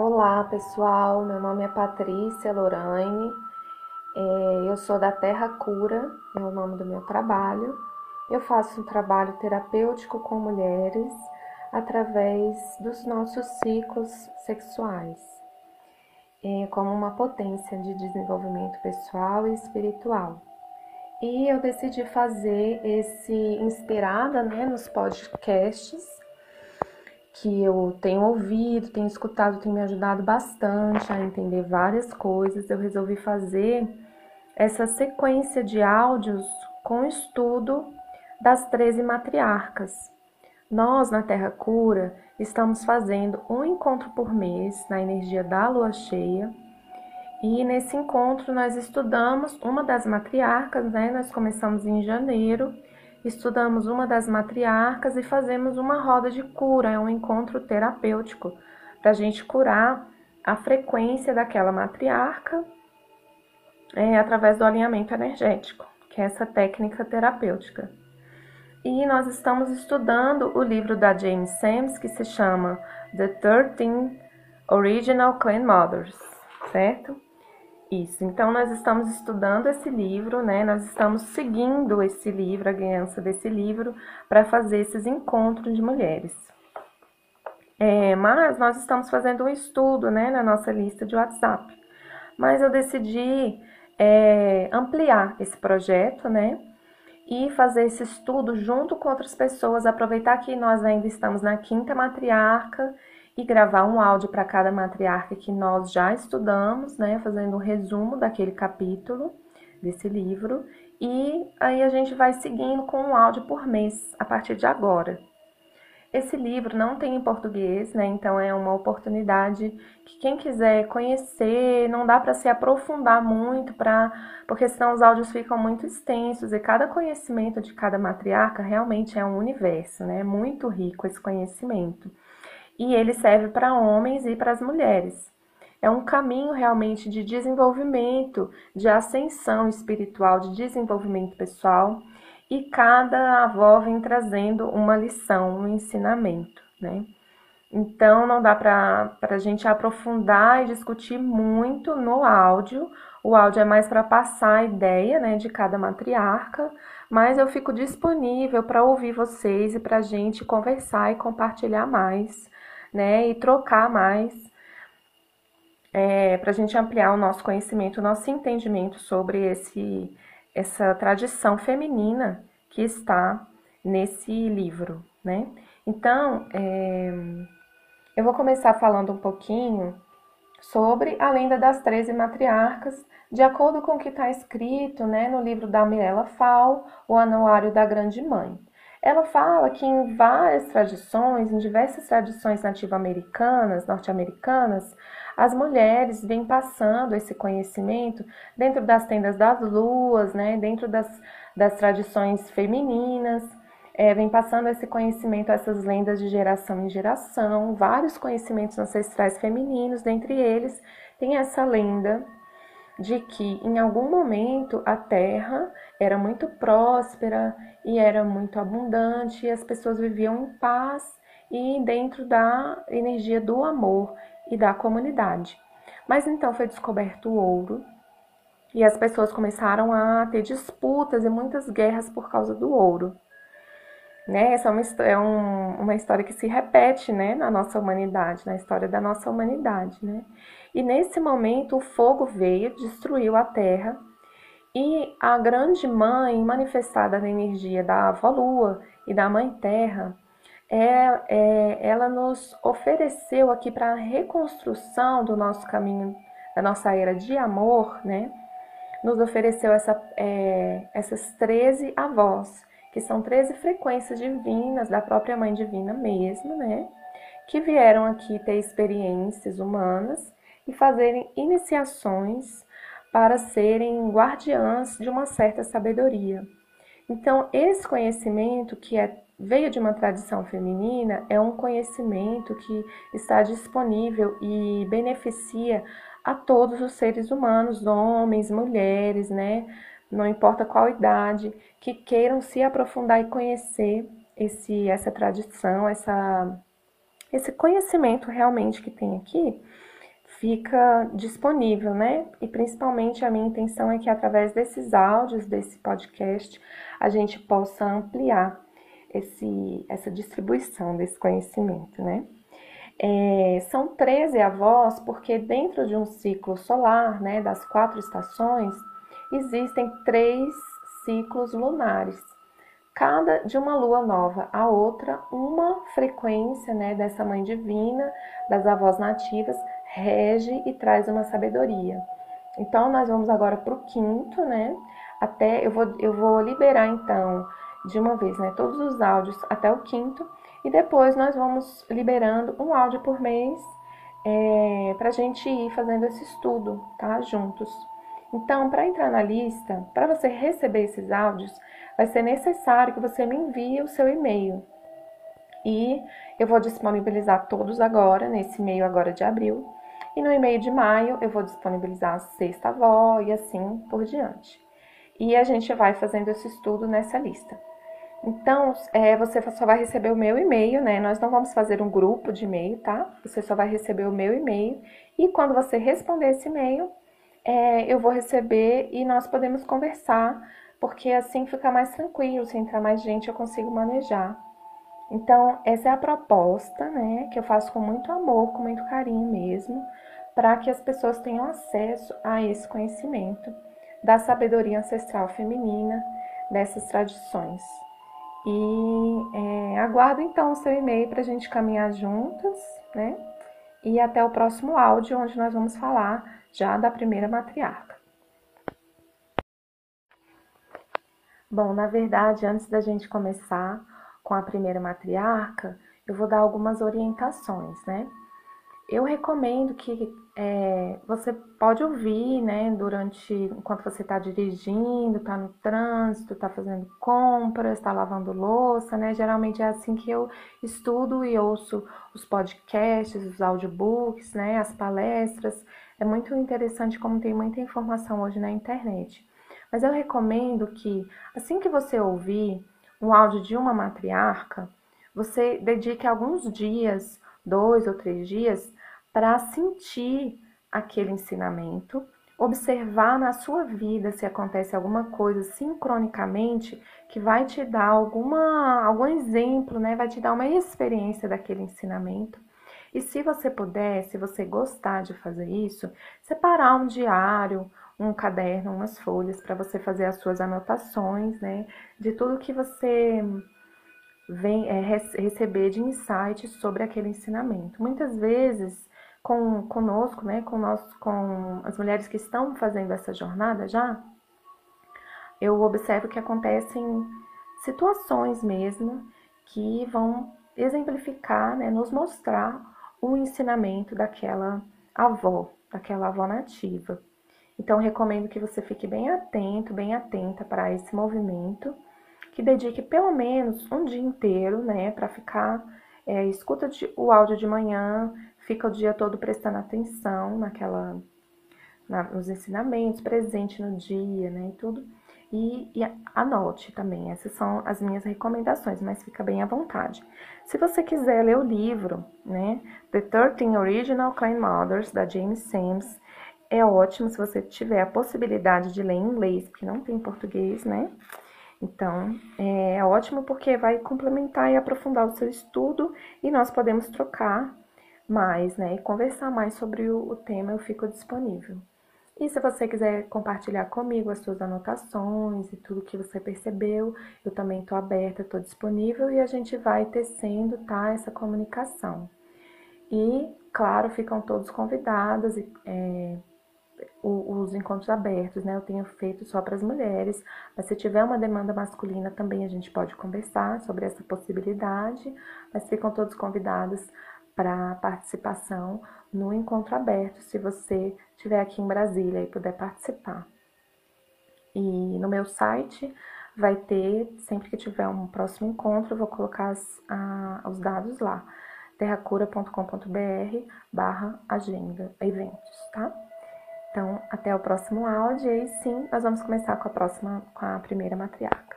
Olá pessoal, meu nome é Patrícia Lorraine, é, eu sou da Terra Cura, é o nome do meu trabalho. Eu faço um trabalho terapêutico com mulheres através dos nossos ciclos sexuais, é, como uma potência de desenvolvimento pessoal e espiritual. E eu decidi fazer esse inspirada né, nos podcasts que eu tenho ouvido, tenho escutado, tem me ajudado bastante a entender várias coisas. Eu resolvi fazer essa sequência de áudios com estudo das 13 matriarcas. Nós, na Terra Cura, estamos fazendo um encontro por mês na energia da lua cheia. E nesse encontro nós estudamos uma das matriarcas, né? Nós começamos em janeiro estudamos uma das matriarcas e fazemos uma roda de cura, é um encontro terapêutico para a gente curar a frequência daquela matriarca é, através do alinhamento energético, que é essa técnica terapêutica. E nós estamos estudando o livro da Jane Sams que se chama The 13 Original Clan Mothers, certo? Isso, então nós estamos estudando esse livro, né? Nós estamos seguindo esse livro, a ganhança desse livro, para fazer esses encontros de mulheres. É, mas nós estamos fazendo um estudo, né, na nossa lista de WhatsApp. Mas eu decidi é, ampliar esse projeto, né? E fazer esse estudo junto com outras pessoas, aproveitar que nós ainda estamos na quinta matriarca e gravar um áudio para cada matriarca que nós já estudamos, né, fazendo um resumo daquele capítulo desse livro, e aí a gente vai seguindo com um áudio por mês a partir de agora. Esse livro não tem em português, né? Então é uma oportunidade que quem quiser conhecer, não dá para se aprofundar muito para, porque senão os áudios ficam muito extensos e cada conhecimento de cada matriarca realmente é um universo, né? Muito rico esse conhecimento e ele serve para homens e para as mulheres. É um caminho realmente de desenvolvimento, de ascensão espiritual, de desenvolvimento pessoal, e cada avó vem trazendo uma lição, um ensinamento, né? Então, não dá para a gente aprofundar e discutir muito no áudio. O áudio é mais para passar a ideia né, de cada matriarca, mas eu fico disponível para ouvir vocês e para a gente conversar e compartilhar mais né? E trocar mais é, para a gente ampliar o nosso conhecimento, o nosso entendimento sobre esse, essa tradição feminina que está nesse livro, né? Então, é, eu vou começar falando um pouquinho sobre a lenda das 13 matriarcas, de acordo com o que está escrito né, no livro da Mirella Fall, O Anuário da Grande Mãe. Ela fala que em várias tradições, em diversas tradições nativo-americanas, norte-americanas, as mulheres vêm passando esse conhecimento dentro das tendas das luas, né, dentro das, das tradições femininas, é, vem passando esse conhecimento, essas lendas de geração em geração, vários conhecimentos ancestrais femininos, dentre eles tem essa lenda de que em algum momento a terra era muito próspera e era muito abundante e as pessoas viviam em paz e dentro da energia do amor e da comunidade. Mas então foi descoberto o ouro e as pessoas começaram a ter disputas e muitas guerras por causa do ouro. Né? Essa é uma, é um, uma história que se repete né, na nossa humanidade, na história da nossa humanidade. Né? E nesse momento o fogo veio, destruiu a terra e a grande mãe, manifestada na energia da avó lua e da mãe terra, é, é, ela nos ofereceu aqui para a reconstrução do nosso caminho, da nossa era de amor, né? Nos ofereceu essa, é, essas 13 avós, que são 13 frequências divinas da própria mãe divina mesmo, né? Que vieram aqui ter experiências humanas e fazerem iniciações para serem guardiãs de uma certa sabedoria. Então, esse conhecimento que é, veio de uma tradição feminina é um conhecimento que está disponível e beneficia a todos os seres humanos, homens, mulheres, né? Não importa qual idade, que queiram se aprofundar e conhecer esse, essa tradição, essa, esse conhecimento realmente que tem aqui fica disponível, né? E principalmente a minha intenção é que através desses áudios, desse podcast, a gente possa ampliar esse, essa distribuição desse conhecimento, né? É, são 13 avós, porque dentro de um ciclo solar, né, das quatro estações, existem três ciclos lunares. Cada de uma lua nova a outra, uma frequência né, dessa mãe divina, das avós nativas, rege e traz uma sabedoria. Então, nós vamos agora para o quinto, né? Até eu vou, eu vou liberar então de uma vez, né? Todos os áudios até o quinto e depois nós vamos liberando um áudio por mês é, para a gente ir fazendo esse estudo, tá? Juntos. Então, para entrar na lista, para você receber esses áudios, vai ser necessário que você me envie o seu e-mail. E eu vou disponibilizar todos agora, nesse e-mail agora de abril. E no e-mail de maio eu vou disponibilizar a sexta avó e assim por diante. E a gente vai fazendo esse estudo nessa lista. Então, é, você só vai receber o meu e-mail, né? Nós não vamos fazer um grupo de e-mail, tá? Você só vai receber o meu e-mail. E quando você responder esse e-mail, é, eu vou receber e nós podemos conversar, porque assim fica mais tranquilo. Se entrar mais gente, eu consigo manejar. Então, essa é a proposta, né? Que eu faço com muito amor, com muito carinho mesmo, para que as pessoas tenham acesso a esse conhecimento da sabedoria ancestral feminina, dessas tradições. E é, aguardo então o seu e-mail para a gente caminhar juntas, né? E até o próximo áudio, onde nós vamos falar já da primeira matriarca. Bom, na verdade, antes da gente começar com a primeira matriarca, eu vou dar algumas orientações, né? Eu recomendo que é, você pode ouvir, né, durante, enquanto você está dirigindo, está no trânsito, está fazendo compras, está lavando louça, né? Geralmente é assim que eu estudo e ouço os podcasts, os audiobooks, né, as palestras. É muito interessante como tem muita informação hoje na internet. Mas eu recomendo que, assim que você ouvir um áudio de uma matriarca, você dedique alguns dias, dois ou três dias, para sentir aquele ensinamento, observar na sua vida se acontece alguma coisa sincronicamente que vai te dar alguma, algum exemplo, né? Vai te dar uma experiência daquele ensinamento. E se você puder, se você gostar de fazer isso, separar um diário, um caderno, umas folhas para você fazer as suas anotações, né? De tudo que você vem é, receber de insights sobre aquele ensinamento. Muitas vezes com conosco, né, com nós, com as mulheres que estão fazendo essa jornada já, eu observo que acontecem situações mesmo que vão exemplificar, né, nos mostrar o ensinamento daquela avó, daquela avó nativa. Então, recomendo que você fique bem atento, bem atenta para esse movimento, que dedique pelo menos um dia inteiro, né, para ficar, é, escuta o áudio de manhã, fica o dia todo prestando atenção naquela, na, nos ensinamentos, presente no dia, né, e tudo. E, e, anote também, essas são as minhas recomendações, mas fica bem à vontade. Se você quiser ler o livro, né, The 13 Original Mothers, da James Sams, é ótimo se você tiver a possibilidade de ler em inglês, porque não tem português, né? Então, é ótimo porque vai complementar e aprofundar o seu estudo e nós podemos trocar mais, né, e conversar mais sobre o, o tema, eu fico disponível. E se você quiser compartilhar comigo as suas anotações e tudo que você percebeu, eu também estou aberta, estou disponível e a gente vai tecendo, tá, essa comunicação. E, claro, ficam todos convidados, é, os encontros abertos, né? Eu tenho feito só para as mulheres, mas se tiver uma demanda masculina também a gente pode conversar sobre essa possibilidade, mas ficam todos convidados para participação no encontro aberto, se você estiver aqui em Brasília e puder participar. E no meu site vai ter, sempre que tiver um próximo encontro, eu vou colocar as, a, os dados lá, terracura.com.br barra agenda, eventos, tá? Então, até o próximo áudio e sim, nós vamos começar com a próxima, com a primeira matriarca.